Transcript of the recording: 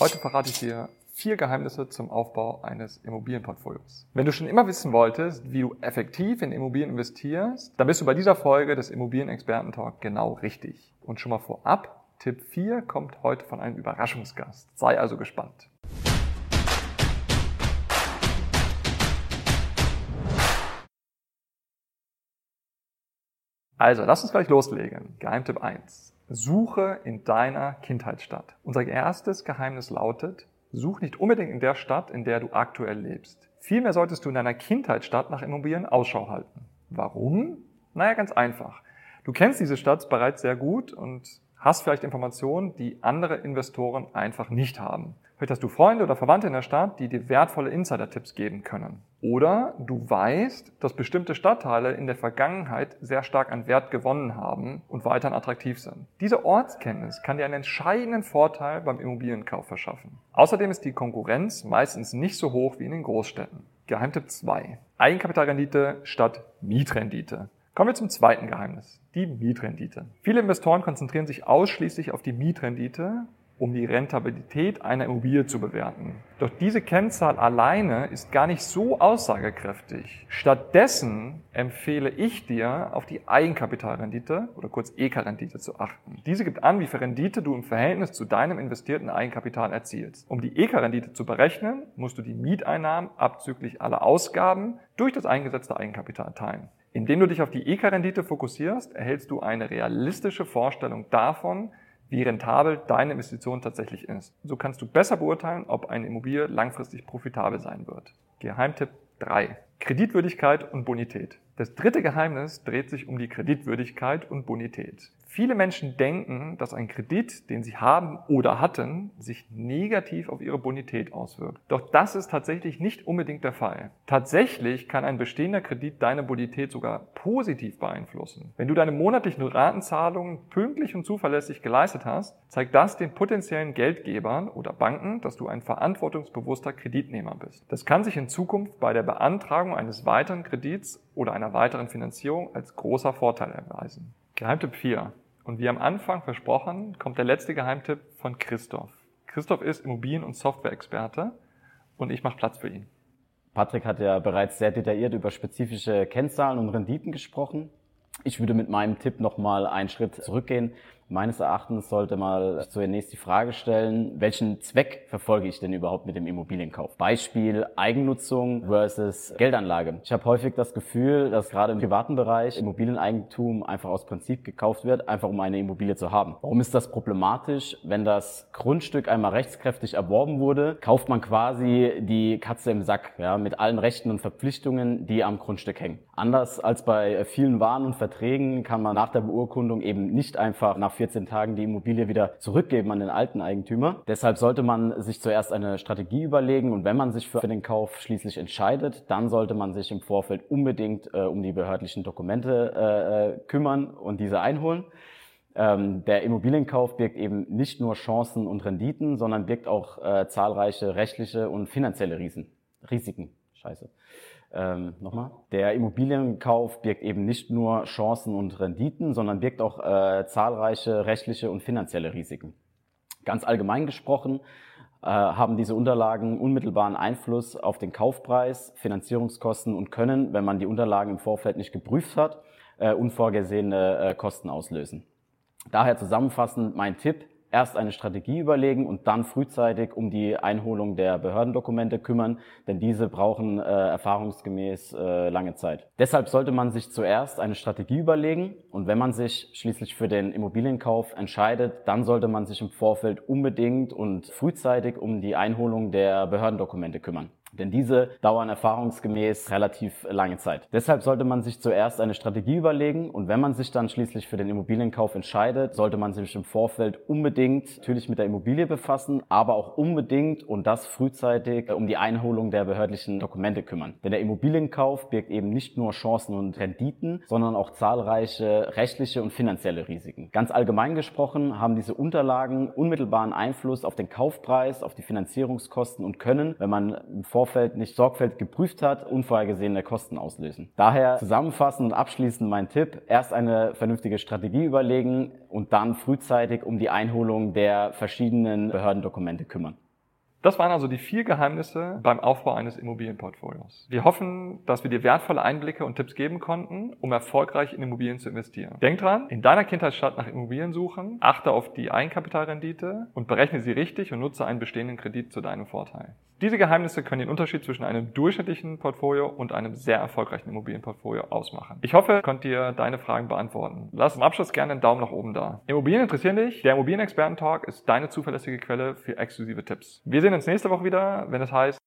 Heute verrate ich dir vier Geheimnisse zum Aufbau eines Immobilienportfolios. Wenn du schon immer wissen wolltest, wie du effektiv in Immobilien investierst, dann bist du bei dieser Folge des Immobilienexperten-Talk genau richtig. Und schon mal vorab, Tipp 4 kommt heute von einem Überraschungsgast. Sei also gespannt. Also, lass uns gleich loslegen. Geheimtipp 1. Suche in deiner Kindheitsstadt. Unser erstes Geheimnis lautet, such nicht unbedingt in der Stadt, in der du aktuell lebst. Vielmehr solltest du in deiner Kindheitsstadt nach Immobilien Ausschau halten. Warum? Naja, ganz einfach. Du kennst diese Stadt bereits sehr gut und hast vielleicht Informationen, die andere Investoren einfach nicht haben. Vielleicht hast du Freunde oder Verwandte in der Stadt, die dir wertvolle Insider-Tipps geben können. Oder du weißt, dass bestimmte Stadtteile in der Vergangenheit sehr stark an Wert gewonnen haben und weiterhin attraktiv sind. Diese Ortskenntnis kann dir einen entscheidenden Vorteil beim Immobilienkauf verschaffen. Außerdem ist die Konkurrenz meistens nicht so hoch wie in den Großstädten. Geheimtipp 2. Eigenkapitalrendite statt Mietrendite. Kommen wir zum zweiten Geheimnis, die Mietrendite. Viele Investoren konzentrieren sich ausschließlich auf die Mietrendite um die Rentabilität einer Immobilie zu bewerten. Doch diese Kennzahl alleine ist gar nicht so aussagekräftig. Stattdessen empfehle ich dir, auf die Eigenkapitalrendite oder kurz EK-Rendite zu achten. Diese gibt an, wie viel Rendite du im Verhältnis zu deinem investierten Eigenkapital erzielst. Um die EK-Rendite zu berechnen, musst du die Mieteinnahmen abzüglich aller Ausgaben durch das eingesetzte Eigenkapital teilen. Indem du dich auf die EK-Rendite fokussierst, erhältst du eine realistische Vorstellung davon, wie rentabel deine Investition tatsächlich ist. So kannst du besser beurteilen, ob eine Immobilie langfristig profitabel sein wird. Geheimtipp 3. Kreditwürdigkeit und Bonität. Das dritte Geheimnis dreht sich um die Kreditwürdigkeit und Bonität. Viele Menschen denken, dass ein Kredit, den sie haben oder hatten, sich negativ auf ihre Bonität auswirkt. Doch das ist tatsächlich nicht unbedingt der Fall. Tatsächlich kann ein bestehender Kredit deine Bonität sogar positiv beeinflussen. Wenn du deine monatlichen Ratenzahlungen pünktlich und zuverlässig geleistet hast, zeigt das den potenziellen Geldgebern oder Banken, dass du ein verantwortungsbewusster Kreditnehmer bist. Das kann sich in Zukunft bei der Beantragung eines weiteren Kredits oder einer weiteren Finanzierung als großer Vorteil erweisen. Geheimtipp 4. Und wie am Anfang versprochen, kommt der letzte Geheimtipp von Christoph. Christoph ist Immobilien- und Software-Experte und ich mache Platz für ihn. Patrick hat ja bereits sehr detailliert über spezifische Kennzahlen und Renditen gesprochen. Ich würde mit meinem Tipp nochmal einen Schritt zurückgehen Meines Erachtens sollte man zunächst die Frage stellen, welchen Zweck verfolge ich denn überhaupt mit dem Immobilienkauf? Beispiel Eigennutzung versus Geldanlage. Ich habe häufig das Gefühl, dass gerade im privaten Bereich Immobilieneigentum einfach aus Prinzip gekauft wird, einfach um eine Immobilie zu haben. Warum ist das problematisch? Wenn das Grundstück einmal rechtskräftig erworben wurde, kauft man quasi die Katze im Sack, ja, mit allen Rechten und Verpflichtungen, die am Grundstück hängen. Anders als bei vielen Waren und Verträgen kann man nach der Beurkundung eben nicht einfach nach 14 Tagen die Immobilie wieder zurückgeben an den alten Eigentümer. Deshalb sollte man sich zuerst eine Strategie überlegen und wenn man sich für den Kauf schließlich entscheidet, dann sollte man sich im Vorfeld unbedingt äh, um die behördlichen Dokumente äh, äh kümmern und diese einholen. Ähm, der Immobilienkauf birgt eben nicht nur Chancen und Renditen, sondern birgt auch äh, zahlreiche rechtliche und finanzielle Riesen, Risiken. Scheiße. Ähm, nochmal. Der Immobilienkauf birgt eben nicht nur Chancen und Renditen, sondern birgt auch äh, zahlreiche rechtliche und finanzielle Risiken. Ganz allgemein gesprochen äh, haben diese Unterlagen unmittelbaren Einfluss auf den Kaufpreis, Finanzierungskosten und können, wenn man die Unterlagen im Vorfeld nicht geprüft hat, äh, unvorgesehene äh, Kosten auslösen. Daher zusammenfassend mein Tipp, erst eine Strategie überlegen und dann frühzeitig um die Einholung der Behördendokumente kümmern, denn diese brauchen äh, erfahrungsgemäß äh, lange Zeit. Deshalb sollte man sich zuerst eine Strategie überlegen und wenn man sich schließlich für den Immobilienkauf entscheidet, dann sollte man sich im Vorfeld unbedingt und frühzeitig um die Einholung der Behördendokumente kümmern. Denn diese dauern erfahrungsgemäß relativ lange Zeit. Deshalb sollte man sich zuerst eine Strategie überlegen und wenn man sich dann schließlich für den Immobilienkauf entscheidet, sollte man sich im Vorfeld unbedingt natürlich mit der Immobilie befassen, aber auch unbedingt und das frühzeitig um die Einholung der behördlichen Dokumente kümmern. Denn der Immobilienkauf birgt eben nicht nur Chancen und Renditen, sondern auch zahlreiche rechtliche und finanzielle Risiken. Ganz allgemein gesprochen haben diese Unterlagen unmittelbaren Einfluss auf den Kaufpreis, auf die Finanzierungskosten und können, wenn man im Vorfeld Vorfeld nicht sorgfältig geprüft hat, unvorhergesehene Kosten auslösen. Daher zusammenfassend und abschließend mein Tipp, erst eine vernünftige Strategie überlegen und dann frühzeitig um die Einholung der verschiedenen Behördendokumente kümmern. Das waren also die vier Geheimnisse beim Aufbau eines Immobilienportfolios. Wir hoffen, dass wir dir wertvolle Einblicke und Tipps geben konnten, um erfolgreich in Immobilien zu investieren. Denk dran, in deiner Kindheitsstadt nach Immobilien suchen, achte auf die Eigenkapitalrendite und berechne sie richtig und nutze einen bestehenden Kredit zu deinem Vorteil. Diese Geheimnisse können den Unterschied zwischen einem durchschnittlichen Portfolio und einem sehr erfolgreichen Immobilienportfolio ausmachen. Ich hoffe, ich konnte dir deine Fragen beantworten. Lass im Abschluss gerne einen Daumen nach oben da. Immobilien interessieren dich? Der Immobilienexperten-Talk ist deine zuverlässige Quelle für exklusive Tipps. Wir sehen uns nächste Woche wieder, wenn es heißt